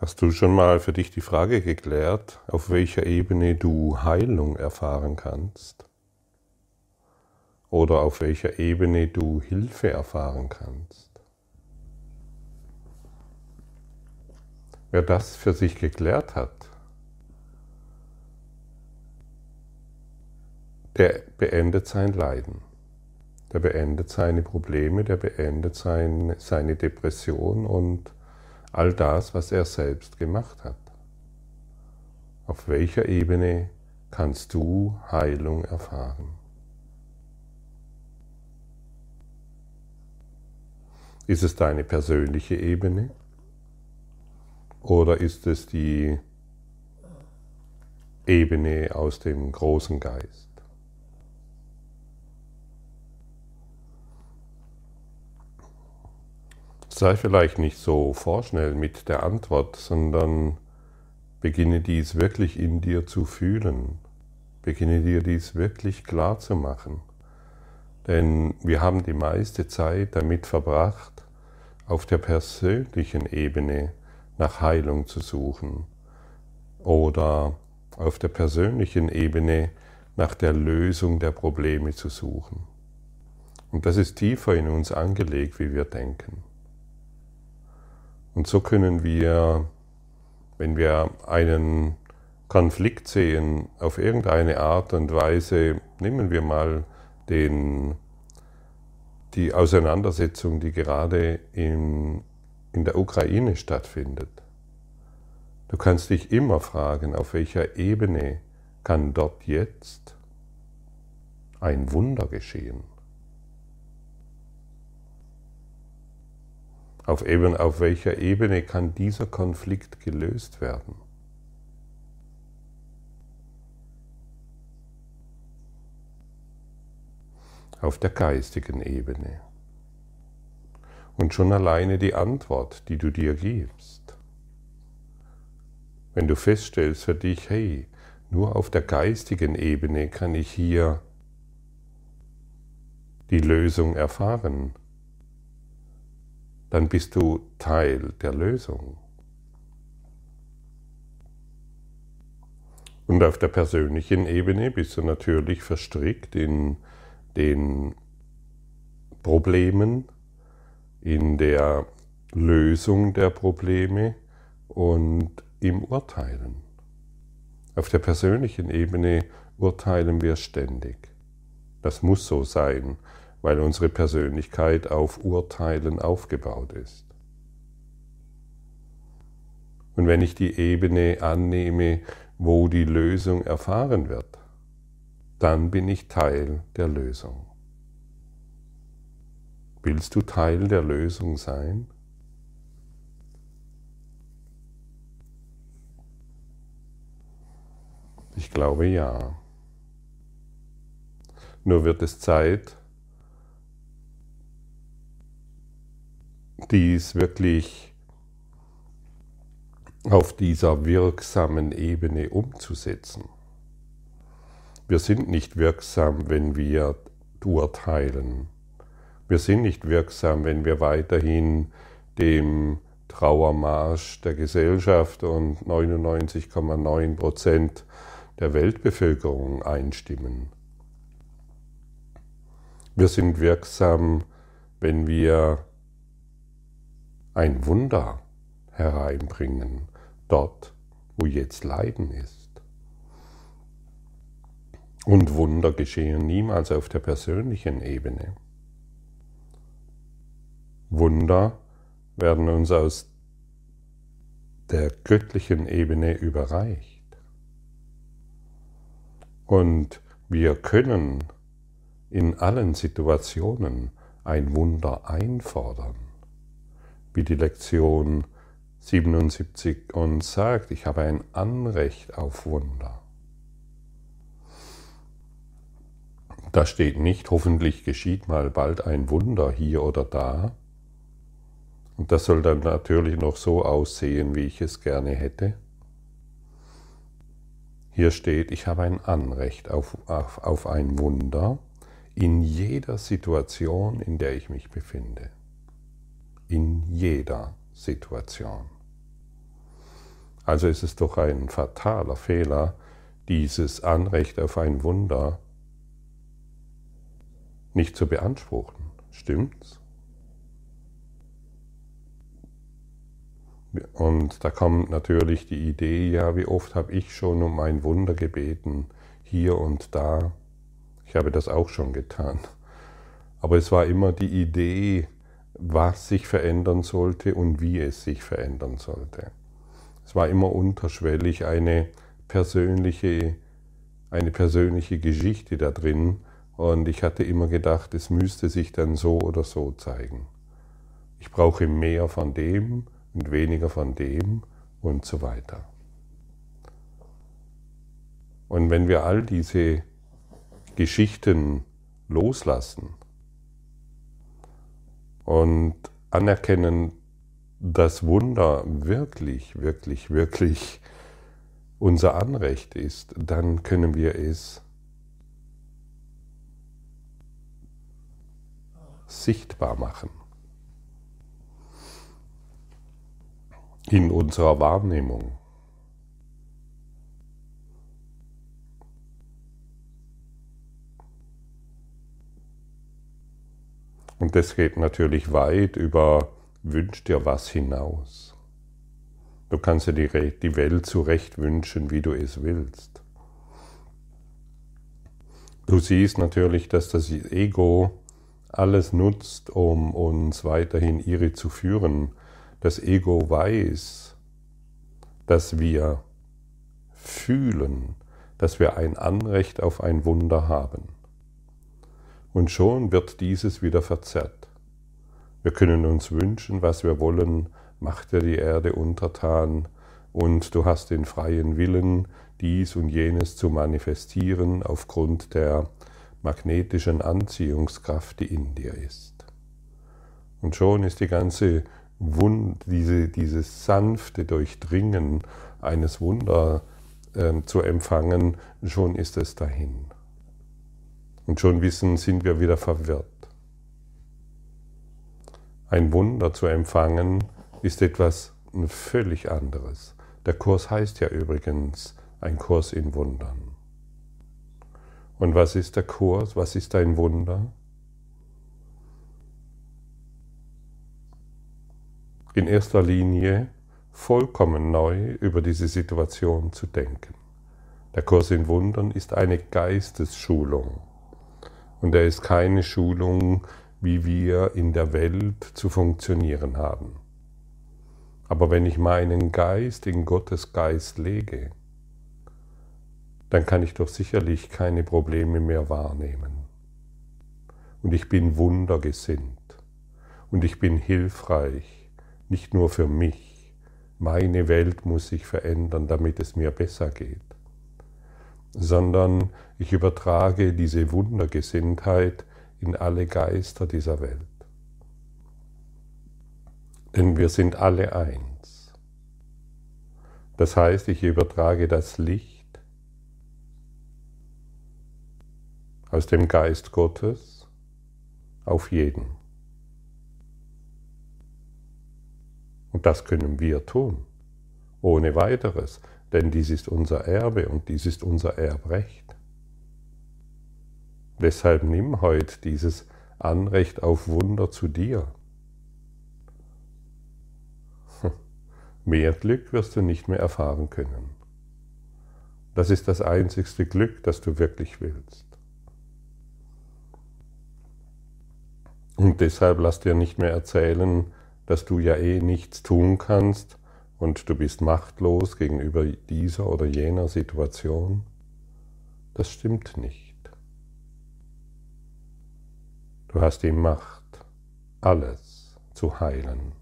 Hast du schon mal für dich die Frage geklärt, auf welcher Ebene du Heilung erfahren kannst? Oder auf welcher Ebene du Hilfe erfahren kannst? Wer das für sich geklärt hat, der beendet sein Leiden, der beendet seine Probleme, der beendet sein, seine Depression und all das, was er selbst gemacht hat. Auf welcher Ebene kannst du Heilung erfahren? Ist es deine persönliche Ebene oder ist es die Ebene aus dem großen Geist? Sei vielleicht nicht so vorschnell mit der Antwort, sondern beginne dies wirklich in dir zu fühlen. Beginne dir dies wirklich klar zu machen. Denn wir haben die meiste Zeit damit verbracht, auf der persönlichen Ebene nach Heilung zu suchen oder auf der persönlichen Ebene nach der Lösung der Probleme zu suchen. Und das ist tiefer in uns angelegt, wie wir denken. Und so können wir, wenn wir einen Konflikt sehen, auf irgendeine Art und Weise, nehmen wir mal den, die Auseinandersetzung, die gerade in, in der Ukraine stattfindet. Du kannst dich immer fragen, auf welcher Ebene kann dort jetzt ein Wunder geschehen. Auf, eben, auf welcher Ebene kann dieser Konflikt gelöst werden? Auf der geistigen Ebene. Und schon alleine die Antwort, die du dir gibst. Wenn du feststellst für dich, hey, nur auf der geistigen Ebene kann ich hier die Lösung erfahren, dann bist du Teil der Lösung. Und auf der persönlichen Ebene bist du natürlich verstrickt in den Problemen, in der Lösung der Probleme und im Urteilen. Auf der persönlichen Ebene urteilen wir ständig. Das muss so sein, weil unsere Persönlichkeit auf Urteilen aufgebaut ist. Und wenn ich die Ebene annehme, wo die Lösung erfahren wird, dann bin ich Teil der Lösung. Willst du Teil der Lösung sein? Ich glaube ja. Nur wird es Zeit, dies wirklich auf dieser wirksamen Ebene umzusetzen. Wir sind nicht wirksam, wenn wir urteilen. Wir sind nicht wirksam, wenn wir weiterhin dem Trauermarsch der Gesellschaft und 99,9 Prozent der Weltbevölkerung einstimmen. Wir sind wirksam, wenn wir ein Wunder hereinbringen, dort, wo jetzt Leiden ist. Und Wunder geschehen niemals auf der persönlichen Ebene. Wunder werden uns aus der göttlichen Ebene überreicht. Und wir können in allen Situationen ein Wunder einfordern wie die Lektion 77 uns sagt, ich habe ein Anrecht auf Wunder. Da steht nicht, hoffentlich geschieht mal bald ein Wunder hier oder da. Und das soll dann natürlich noch so aussehen, wie ich es gerne hätte. Hier steht, ich habe ein Anrecht auf, auf, auf ein Wunder in jeder Situation, in der ich mich befinde in jeder Situation. Also ist es doch ein fataler Fehler, dieses Anrecht auf ein Wunder nicht zu beanspruchen. Stimmt's? Und da kommt natürlich die Idee, ja, wie oft habe ich schon um ein Wunder gebeten, hier und da. Ich habe das auch schon getan. Aber es war immer die Idee, was sich verändern sollte und wie es sich verändern sollte. Es war immer unterschwellig eine persönliche, eine persönliche Geschichte da drin und ich hatte immer gedacht, es müsste sich dann so oder so zeigen. Ich brauche mehr von dem und weniger von dem und so weiter. Und wenn wir all diese Geschichten loslassen und anerkennen, dass Wunder wirklich, wirklich, wirklich unser Anrecht ist, dann können wir es sichtbar machen. In unserer Wahrnehmung. Und das geht natürlich weit über Wünsch dir was hinaus. Du kannst dir die, die Welt zurecht wünschen, wie du es willst. Du siehst natürlich, dass das Ego alles nutzt, um uns weiterhin irre zu führen. Das Ego weiß, dass wir fühlen, dass wir ein Anrecht auf ein Wunder haben. Und schon wird dieses wieder verzerrt. Wir können uns wünschen, was wir wollen, macht dir die Erde untertan, und du hast den freien Willen, dies und jenes zu manifestieren aufgrund der magnetischen Anziehungskraft, die in dir ist. Und schon ist die ganze Wund, diese, dieses sanfte Durchdringen eines Wunder äh, zu empfangen, schon ist es dahin. Und schon wissen, sind wir wieder verwirrt. Ein Wunder zu empfangen ist etwas völlig anderes. Der Kurs heißt ja übrigens ein Kurs in Wundern. Und was ist der Kurs? Was ist ein Wunder? In erster Linie vollkommen neu über diese Situation zu denken. Der Kurs in Wundern ist eine Geistesschulung. Und er ist keine Schulung, wie wir in der Welt zu funktionieren haben. Aber wenn ich meinen Geist in Gottes Geist lege, dann kann ich doch sicherlich keine Probleme mehr wahrnehmen. Und ich bin wundergesinnt. Und ich bin hilfreich, nicht nur für mich. Meine Welt muss sich verändern, damit es mir besser geht. Sondern ich übertrage diese Wundergesinntheit in alle Geister dieser Welt. Denn wir sind alle eins. Das heißt, ich übertrage das Licht aus dem Geist Gottes auf jeden. Und das können wir tun, ohne weiteres, denn dies ist unser Erbe und dies ist unser Erbrecht. Deshalb nimm heute dieses Anrecht auf Wunder zu dir. Mehr Glück wirst du nicht mehr erfahren können. Das ist das einzigste Glück, das du wirklich willst. Und deshalb lass dir nicht mehr erzählen, dass du ja eh nichts tun kannst und du bist machtlos gegenüber dieser oder jener Situation. Das stimmt nicht. Du hast die Macht, alles zu heilen.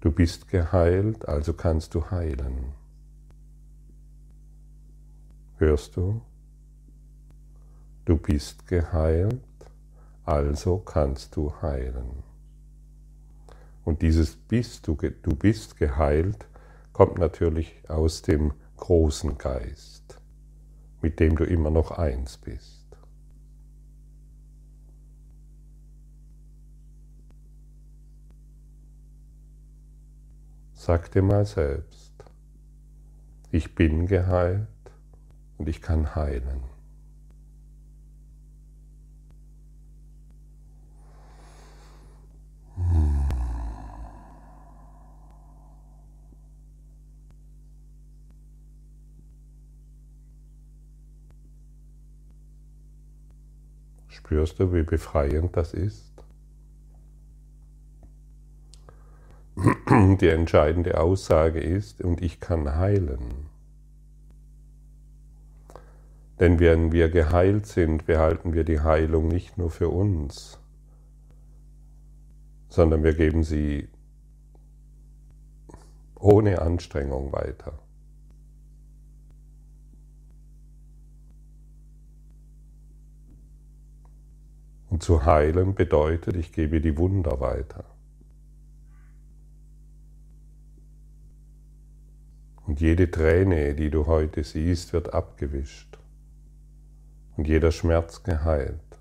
Du bist geheilt, also kannst du heilen. Hörst du? Du bist geheilt, also kannst du heilen. Und dieses bist du, du bist geheilt, kommt natürlich aus dem großen Geist, mit dem du immer noch eins bist. Sag dir mal selbst, Ich bin geheilt und ich kann heilen. Spürst du, wie befreiend das ist? Die entscheidende Aussage ist, und ich kann heilen. Denn wenn wir geheilt sind, behalten wir die Heilung nicht nur für uns, sondern wir geben sie ohne Anstrengung weiter. Und zu heilen bedeutet, ich gebe die Wunder weiter. Und jede Träne, die du heute siehst, wird abgewischt. Und jeder Schmerz geheilt.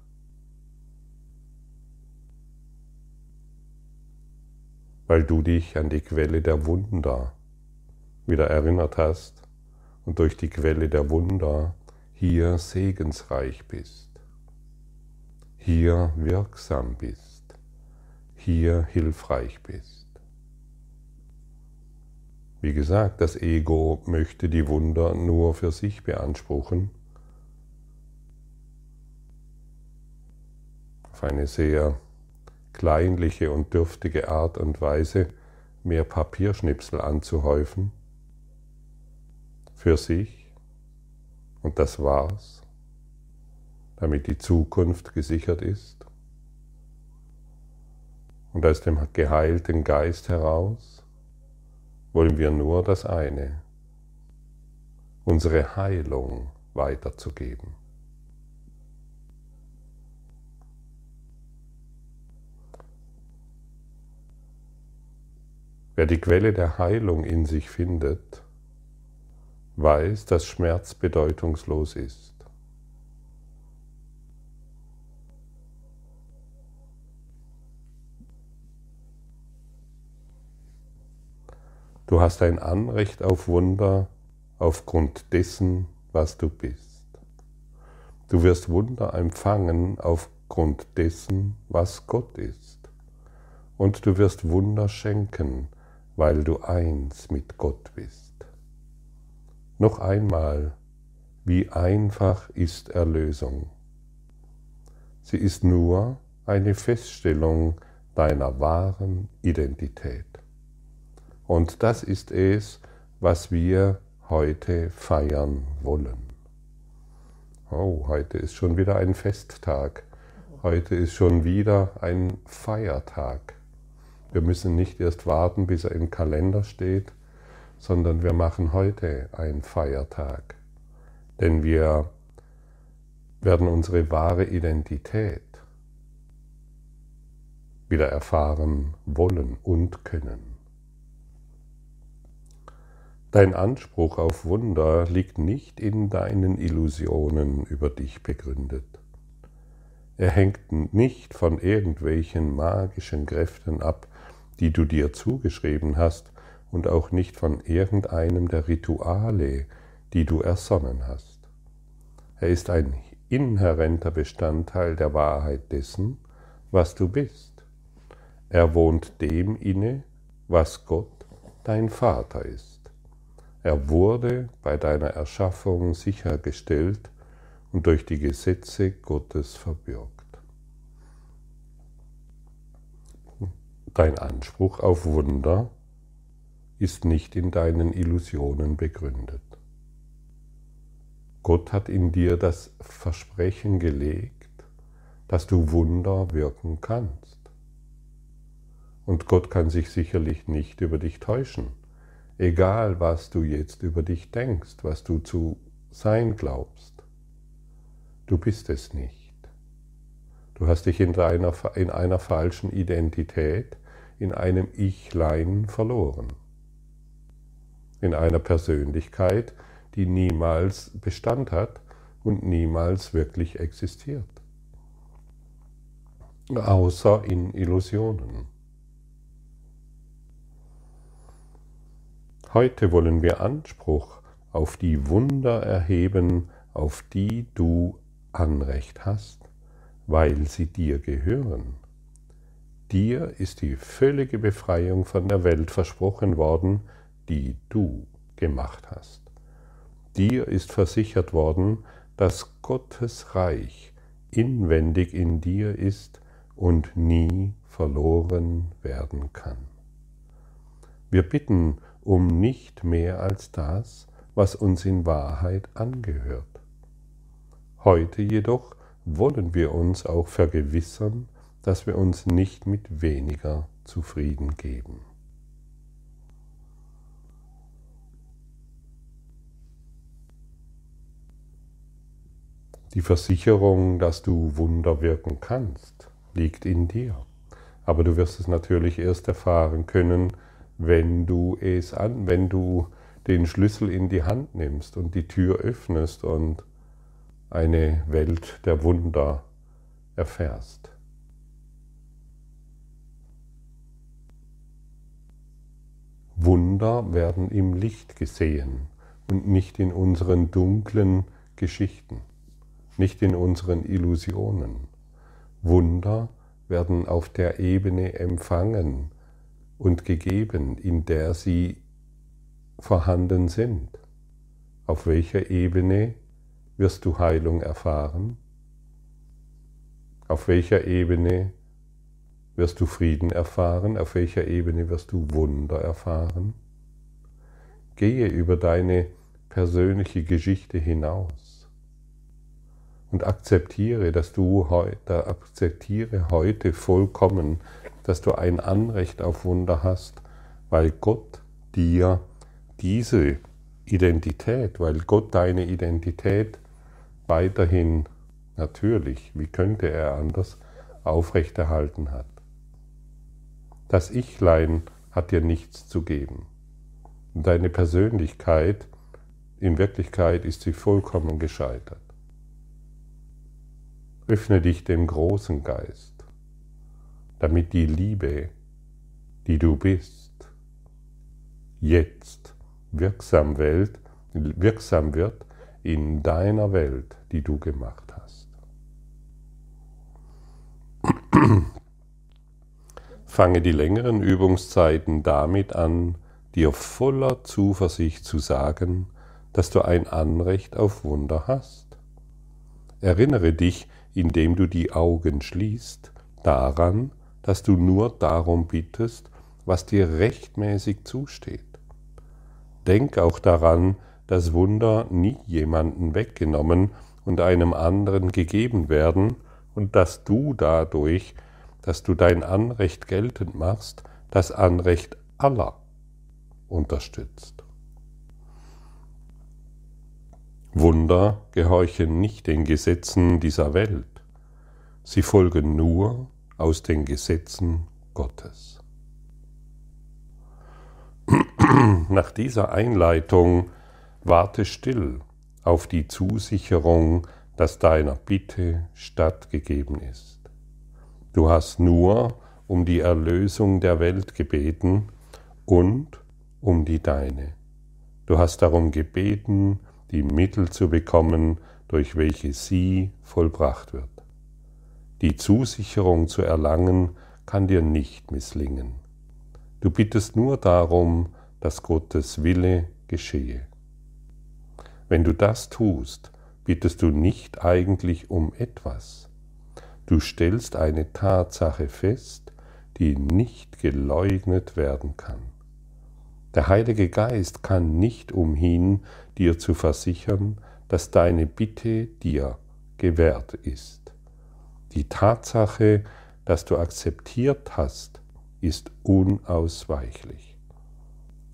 Weil du dich an die Quelle der Wunder wieder erinnert hast und durch die Quelle der Wunder hier segensreich bist hier wirksam bist, hier hilfreich bist. Wie gesagt, das Ego möchte die Wunder nur für sich beanspruchen, auf eine sehr kleinliche und dürftige Art und Weise mehr Papierschnipsel anzuhäufen. Für sich. Und das war's damit die Zukunft gesichert ist. Und aus dem geheilten Geist heraus wollen wir nur das eine, unsere Heilung weiterzugeben. Wer die Quelle der Heilung in sich findet, weiß, dass Schmerz bedeutungslos ist. Du hast ein Anrecht auf Wunder aufgrund dessen, was du bist. Du wirst Wunder empfangen aufgrund dessen, was Gott ist. Und du wirst Wunder schenken, weil du eins mit Gott bist. Noch einmal, wie einfach ist Erlösung. Sie ist nur eine Feststellung deiner wahren Identität. Und das ist es, was wir heute feiern wollen. Oh, heute ist schon wieder ein Festtag. Heute ist schon wieder ein Feiertag. Wir müssen nicht erst warten, bis er im Kalender steht, sondern wir machen heute einen Feiertag. Denn wir werden unsere wahre Identität wieder erfahren wollen und können. Dein Anspruch auf Wunder liegt nicht in deinen Illusionen über dich begründet. Er hängt nicht von irgendwelchen magischen Kräften ab, die du dir zugeschrieben hast, und auch nicht von irgendeinem der Rituale, die du ersonnen hast. Er ist ein inhärenter Bestandteil der Wahrheit dessen, was du bist. Er wohnt dem inne, was Gott, dein Vater ist. Er wurde bei deiner Erschaffung sichergestellt und durch die Gesetze Gottes verbürgt. Dein Anspruch auf Wunder ist nicht in deinen Illusionen begründet. Gott hat in dir das Versprechen gelegt, dass du Wunder wirken kannst. Und Gott kann sich sicherlich nicht über dich täuschen egal was du jetzt über dich denkst, was du zu sein glaubst. Du bist es nicht. Du hast dich in einer, in einer falschen Identität, in einem Ichlein verloren. In einer Persönlichkeit, die niemals Bestand hat und niemals wirklich existiert. Außer in Illusionen. Heute wollen wir Anspruch auf die Wunder erheben, auf die du Anrecht hast, weil sie dir gehören. Dir ist die völlige Befreiung von der Welt versprochen worden, die du gemacht hast. Dir ist versichert worden, dass Gottes Reich inwendig in dir ist und nie verloren werden kann. Wir bitten um nicht mehr als das, was uns in Wahrheit angehört. Heute jedoch wollen wir uns auch vergewissern, dass wir uns nicht mit weniger zufrieden geben. Die Versicherung, dass du Wunder wirken kannst, liegt in dir. Aber du wirst es natürlich erst erfahren können, wenn du es an, wenn du den Schlüssel in die Hand nimmst und die Tür öffnest und eine Welt der Wunder erfährst. Wunder werden im Licht gesehen und nicht in unseren dunklen Geschichten, nicht in unseren Illusionen. Wunder werden auf der Ebene empfangen und gegeben, in der sie vorhanden sind. Auf welcher Ebene wirst du Heilung erfahren? Auf welcher Ebene wirst du Frieden erfahren? Auf welcher Ebene wirst du Wunder erfahren? Gehe über deine persönliche Geschichte hinaus und akzeptiere, dass du heute, akzeptiere heute vollkommen, dass du ein Anrecht auf Wunder hast, weil Gott dir diese Identität, weil Gott deine Identität weiterhin natürlich, wie könnte er anders, aufrechterhalten hat. Das Ichlein hat dir nichts zu geben. Deine Persönlichkeit, in Wirklichkeit ist sie vollkommen gescheitert. Öffne dich dem großen Geist, damit die Liebe, die du bist, jetzt wirksam, Welt, wirksam wird in deiner Welt, die du gemacht hast. Fange die längeren Übungszeiten damit an, dir voller Zuversicht zu sagen, dass du ein Anrecht auf Wunder hast. Erinnere dich, indem du die Augen schließt, daran, dass du nur darum bittest, was dir rechtmäßig zusteht. Denk auch daran, dass Wunder nie jemanden weggenommen und einem anderen gegeben werden und dass du dadurch dass du dein Anrecht geltend machst, das Anrecht aller unterstützt. Wunder gehorchen nicht den Gesetzen dieser Welt, sie folgen nur aus den Gesetzen Gottes. Nach dieser Einleitung warte still auf die Zusicherung, dass deiner Bitte stattgegeben ist. Du hast nur um die Erlösung der Welt gebeten und um die deine. Du hast darum gebeten, die Mittel zu bekommen, durch welche sie vollbracht wird. Die Zusicherung zu erlangen kann dir nicht misslingen. Du bittest nur darum, dass Gottes Wille geschehe. Wenn du das tust, bittest du nicht eigentlich um etwas, Du stellst eine Tatsache fest, die nicht geleugnet werden kann. Der Heilige Geist kann nicht umhin, dir zu versichern, dass deine Bitte dir gewährt ist. Die Tatsache, dass du akzeptiert hast, ist unausweichlich.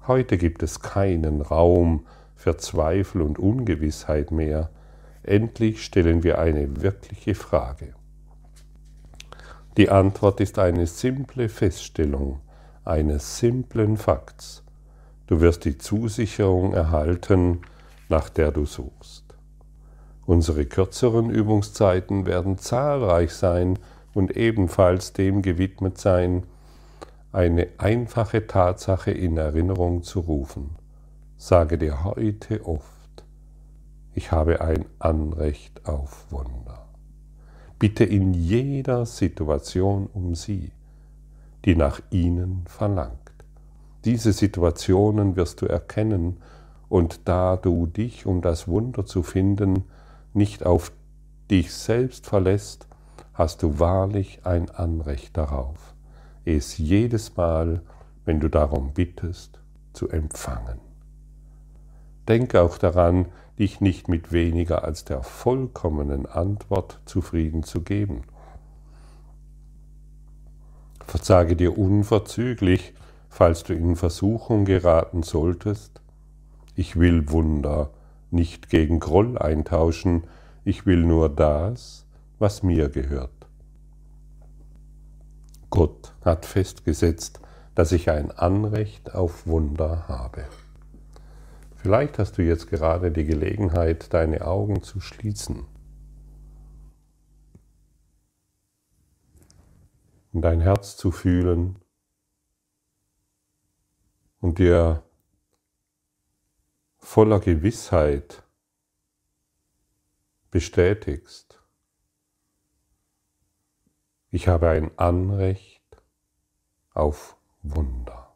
Heute gibt es keinen Raum für Zweifel und Ungewissheit mehr. Endlich stellen wir eine wirkliche Frage. Die Antwort ist eine simple Feststellung eines simplen Fakts. Du wirst die Zusicherung erhalten, nach der du suchst. Unsere kürzeren Übungszeiten werden zahlreich sein und ebenfalls dem gewidmet sein, eine einfache Tatsache in Erinnerung zu rufen. Sage dir heute oft, ich habe ein Anrecht auf Wunder. Bitte in jeder Situation um sie, die nach ihnen verlangt. Diese Situationen wirst du erkennen, und da du dich, um das Wunder zu finden, nicht auf dich selbst verlässt, hast du wahrlich ein Anrecht darauf, es jedes Mal, wenn du darum bittest, zu empfangen. Denk auch daran, dich nicht mit weniger als der vollkommenen Antwort zufrieden zu geben. Versage dir unverzüglich, falls du in Versuchung geraten solltest. Ich will Wunder nicht gegen Groll eintauschen, ich will nur das, was mir gehört. Gott hat festgesetzt, dass ich ein Anrecht auf Wunder habe. Vielleicht hast du jetzt gerade die Gelegenheit, deine Augen zu schließen in dein Herz zu fühlen und dir voller Gewissheit bestätigst, ich habe ein Anrecht auf Wunder.